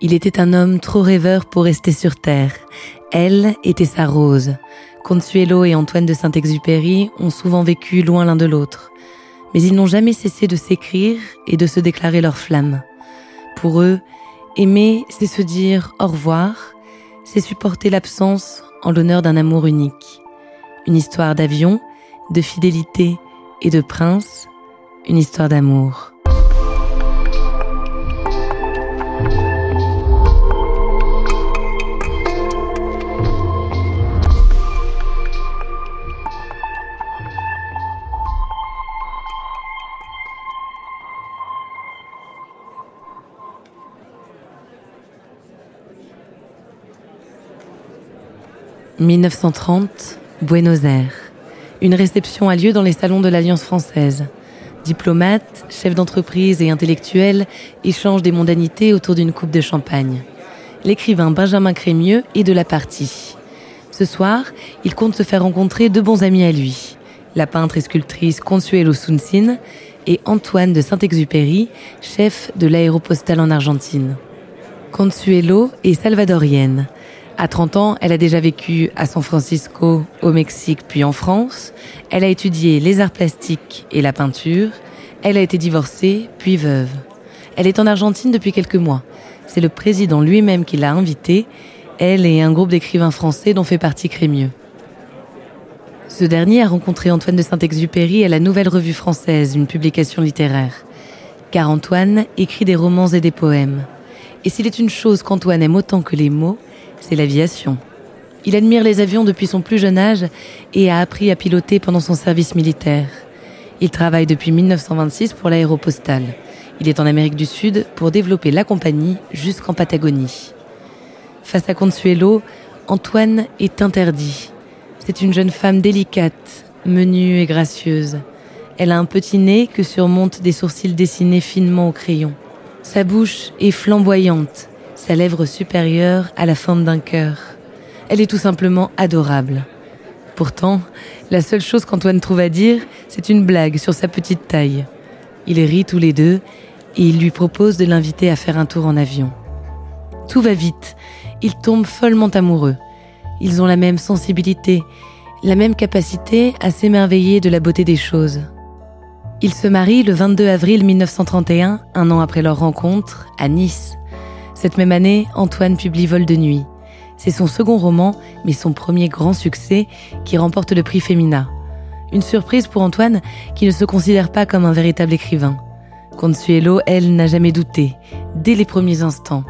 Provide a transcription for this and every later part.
Il était un homme trop rêveur pour rester sur Terre. Elle était sa rose. Consuelo et Antoine de Saint-Exupéry ont souvent vécu loin l'un de l'autre. Mais ils n'ont jamais cessé de s'écrire et de se déclarer leur flamme. Pour eux, aimer, c'est se dire au revoir, c'est supporter l'absence en l'honneur d'un amour unique. Une histoire d'avion, de fidélité et de prince, une histoire d'amour. « 1930, Buenos Aires. Une réception a lieu dans les salons de l'Alliance française. Diplomates, chefs d'entreprise et intellectuels échangent des mondanités autour d'une coupe de champagne. L'écrivain Benjamin Crémieux est de la partie. Ce soir, il compte se faire rencontrer deux bons amis à lui, la peintre et sculptrice Consuelo Sunsin et Antoine de Saint-Exupéry, chef de l'aéropostale en Argentine. Consuelo est salvadorienne. À 30 ans, elle a déjà vécu à San Francisco, au Mexique, puis en France. Elle a étudié les arts plastiques et la peinture. Elle a été divorcée, puis veuve. Elle est en Argentine depuis quelques mois. C'est le président lui-même qui l'a invitée, elle et un groupe d'écrivains français dont fait partie Crémieux. Ce dernier a rencontré Antoine de Saint-Exupéry à la Nouvelle Revue Française, une publication littéraire. Car Antoine écrit des romans et des poèmes. Et s'il est une chose qu'Antoine aime autant que les mots, c'est l'aviation. Il admire les avions depuis son plus jeune âge et a appris à piloter pendant son service militaire. Il travaille depuis 1926 pour l'aéropostale. Il est en Amérique du Sud pour développer la compagnie jusqu'en Patagonie. Face à Consuelo, Antoine est interdit. C'est une jeune femme délicate, menue et gracieuse. Elle a un petit nez que surmontent des sourcils dessinés finement au crayon. Sa bouche est flamboyante, sa lèvre supérieure a la forme d'un cœur. Elle est tout simplement adorable. Pourtant, la seule chose qu'Antoine trouve à dire, c'est une blague sur sa petite taille. Ils rient tous les deux et il lui propose de l'inviter à faire un tour en avion. Tout va vite, ils tombent follement amoureux. Ils ont la même sensibilité, la même capacité à s'émerveiller de la beauté des choses. Ils se marient le 22 avril 1931, un an après leur rencontre, à Nice. Cette même année, Antoine publie Vol de nuit. C'est son second roman, mais son premier grand succès, qui remporte le prix Femina. Une surprise pour Antoine, qui ne se considère pas comme un véritable écrivain. Consuelo, elle, n'a jamais douté, dès les premiers instants.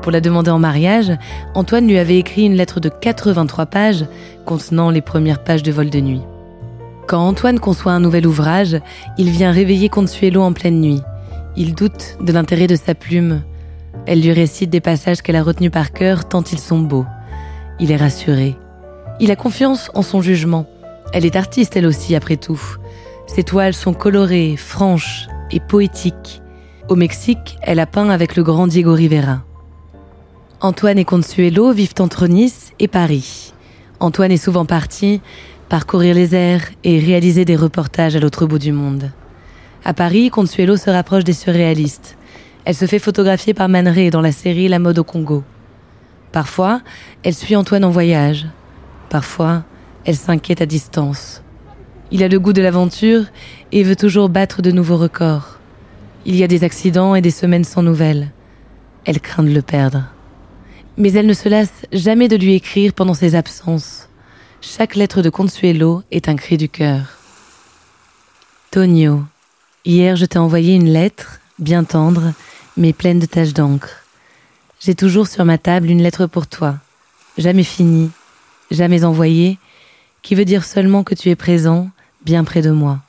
Pour la demander en mariage, Antoine lui avait écrit une lettre de 83 pages contenant les premières pages de Vol de nuit. Quand Antoine conçoit un nouvel ouvrage, il vient réveiller Consuelo en pleine nuit. Il doute de l'intérêt de sa plume. Elle lui récite des passages qu'elle a retenus par cœur tant ils sont beaux. Il est rassuré. Il a confiance en son jugement. Elle est artiste elle aussi, après tout. Ses toiles sont colorées, franches et poétiques. Au Mexique, elle a peint avec le grand Diego Rivera. Antoine et Consuelo vivent entre Nice et Paris. Antoine est souvent parti parcourir les airs et réaliser des reportages à l'autre bout du monde. À Paris, Consuelo se rapproche des surréalistes. Elle se fait photographier par Man dans la série La mode au Congo. Parfois, elle suit Antoine en voyage. Parfois, elle s'inquiète à distance. Il a le goût de l'aventure et veut toujours battre de nouveaux records. Il y a des accidents et des semaines sans nouvelles. Elle craint de le perdre. Mais elle ne se lasse jamais de lui écrire pendant ses absences. Chaque lettre de Consuelo est un cri du cœur. Tonio, hier je t'ai envoyé une lettre, bien tendre, mais pleine de taches d'encre. J'ai toujours sur ma table une lettre pour toi, jamais finie, jamais envoyée, qui veut dire seulement que tu es présent, bien près de moi.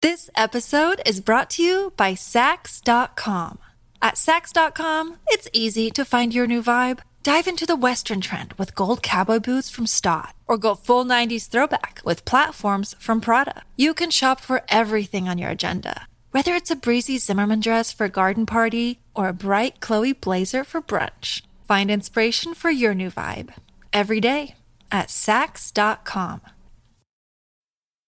This episode is brought to you by Sax.com. At Sax.com, it's easy to find your new vibe. Dive into the Western trend with gold cowboy boots from Stott, or go full 90s throwback with platforms from Prada. You can shop for everything on your agenda, whether it's a breezy Zimmerman dress for a garden party or a bright Chloe blazer for brunch. Find inspiration for your new vibe every day at Sax.com.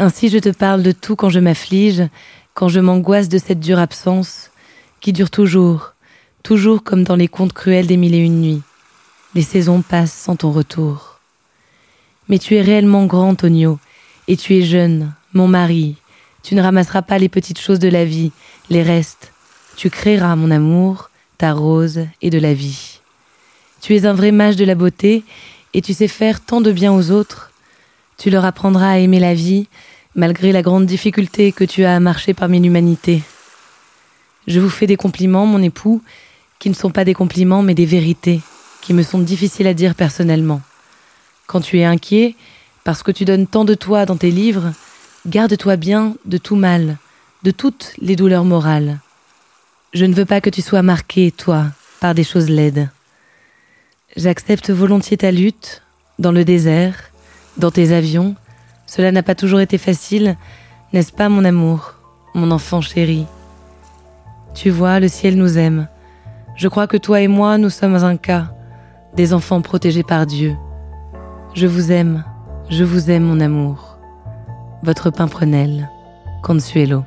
Ainsi je te parle de tout quand je m'afflige, quand je m'angoisse de cette dure absence, qui dure toujours, toujours comme dans les contes cruels des mille et une nuits. Les saisons passent sans ton retour. Mais tu es réellement grand, Antonio, et tu es jeune, mon mari. Tu ne ramasseras pas les petites choses de la vie, les restes. Tu créeras, mon amour, ta rose et de la vie. Tu es un vrai mage de la beauté, et tu sais faire tant de bien aux autres. Tu leur apprendras à aimer la vie, malgré la grande difficulté que tu as à marcher parmi l'humanité. Je vous fais des compliments, mon époux, qui ne sont pas des compliments, mais des vérités, qui me sont difficiles à dire personnellement. Quand tu es inquiet, parce que tu donnes tant de toi dans tes livres, garde-toi bien de tout mal, de toutes les douleurs morales. Je ne veux pas que tu sois marqué, toi, par des choses laides. J'accepte volontiers ta lutte, dans le désert, dans tes avions. Cela n'a pas toujours été facile, n'est-ce pas mon amour, mon enfant chéri? Tu vois, le ciel nous aime. Je crois que toi et moi, nous sommes un cas, des enfants protégés par Dieu. Je vous aime, je vous aime mon amour. Votre Pimprenel, Consuelo.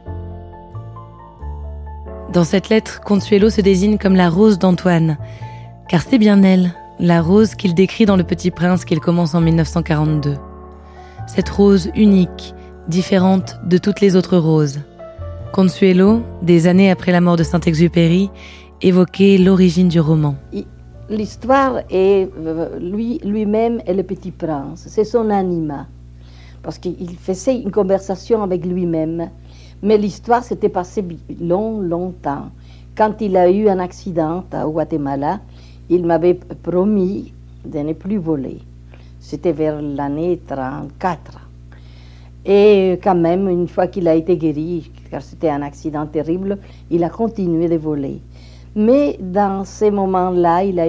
Dans cette lettre, Consuelo se désigne comme la rose d'Antoine, car c'est bien elle, la rose qu'il décrit dans Le Petit Prince qu'il commence en 1942. Cette rose unique, différente de toutes les autres roses. Consuelo, des années après la mort de Saint-Exupéry, évoquait l'origine du roman. L'histoire est euh, lui, lui-même et le petit prince, c'est son anima, parce qu'il faisait une conversation avec lui-même. Mais l'histoire s'était passée long, longtemps. Quand il a eu un accident au Guatemala, il m'avait promis de ne plus voler. C'était vers l'année 34. Et quand même, une fois qu'il a été guéri, car c'était un accident terrible, il a continué de voler. Mais dans ces moments-là, il a,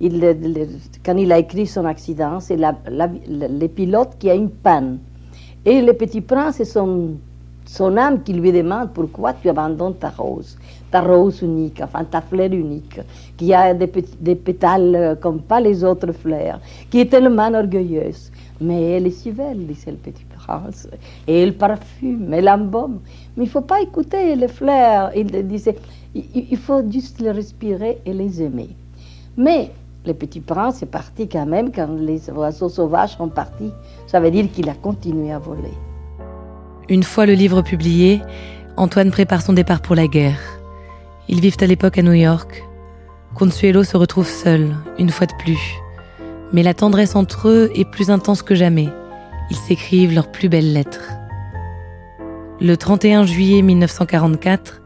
il, quand il a écrit son accident, c'est la, le pilote qui a une panne. Et le petit prince, c'est son, âme qui lui demande pourquoi tu abandonnes ta rose? Ta rose unique, enfin ta fleur unique, qui a des, des pétales euh, comme pas les autres fleurs, qui est tellement orgueilleuse. Mais elle est si belle, disait le petit prince, et elle parfume, elle embaume. Mais il ne faut pas écouter les fleurs. Il disait, il faut juste les respirer et les aimer. Mais le petit prince est parti quand même quand les oiseaux sauvages sont partis. Ça veut dire qu'il a continué à voler. Une fois le livre publié, Antoine prépare son départ pour la guerre. Ils vivent à l'époque à New York. Consuelo se retrouve seul, une fois de plus. Mais la tendresse entre eux est plus intense que jamais. Ils s'écrivent leurs plus belles lettres. Le 31 juillet 1944,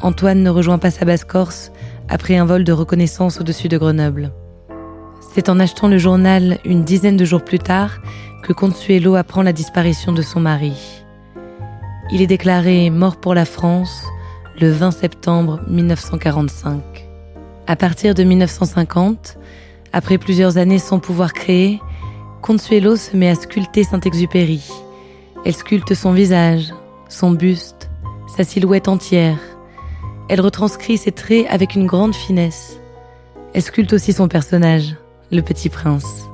Antoine ne rejoint pas sa basse-Corse après un vol de reconnaissance au-dessus de Grenoble. C'est en achetant le journal une dizaine de jours plus tard que Consuelo apprend la disparition de son mari. Il est déclaré mort pour la France le 20 septembre 1945. À partir de 1950, après plusieurs années sans pouvoir créer, Consuelo se met à sculpter Saint-Exupéry. Elle sculpte son visage, son buste, sa silhouette entière. Elle retranscrit ses traits avec une grande finesse. Elle sculpte aussi son personnage, le petit prince.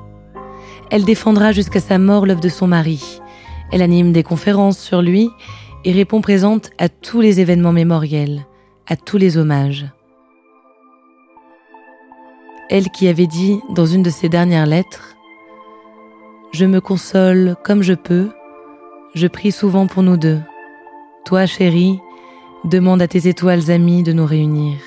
Elle défendra jusqu'à sa mort l'œuvre de son mari. Elle anime des conférences sur lui et répond présente à tous les événements mémoriels, à tous les hommages. Elle qui avait dit dans une de ses dernières lettres Je me console comme je peux, je prie souvent pour nous deux. Toi, chérie, demande à tes étoiles amies de nous réunir.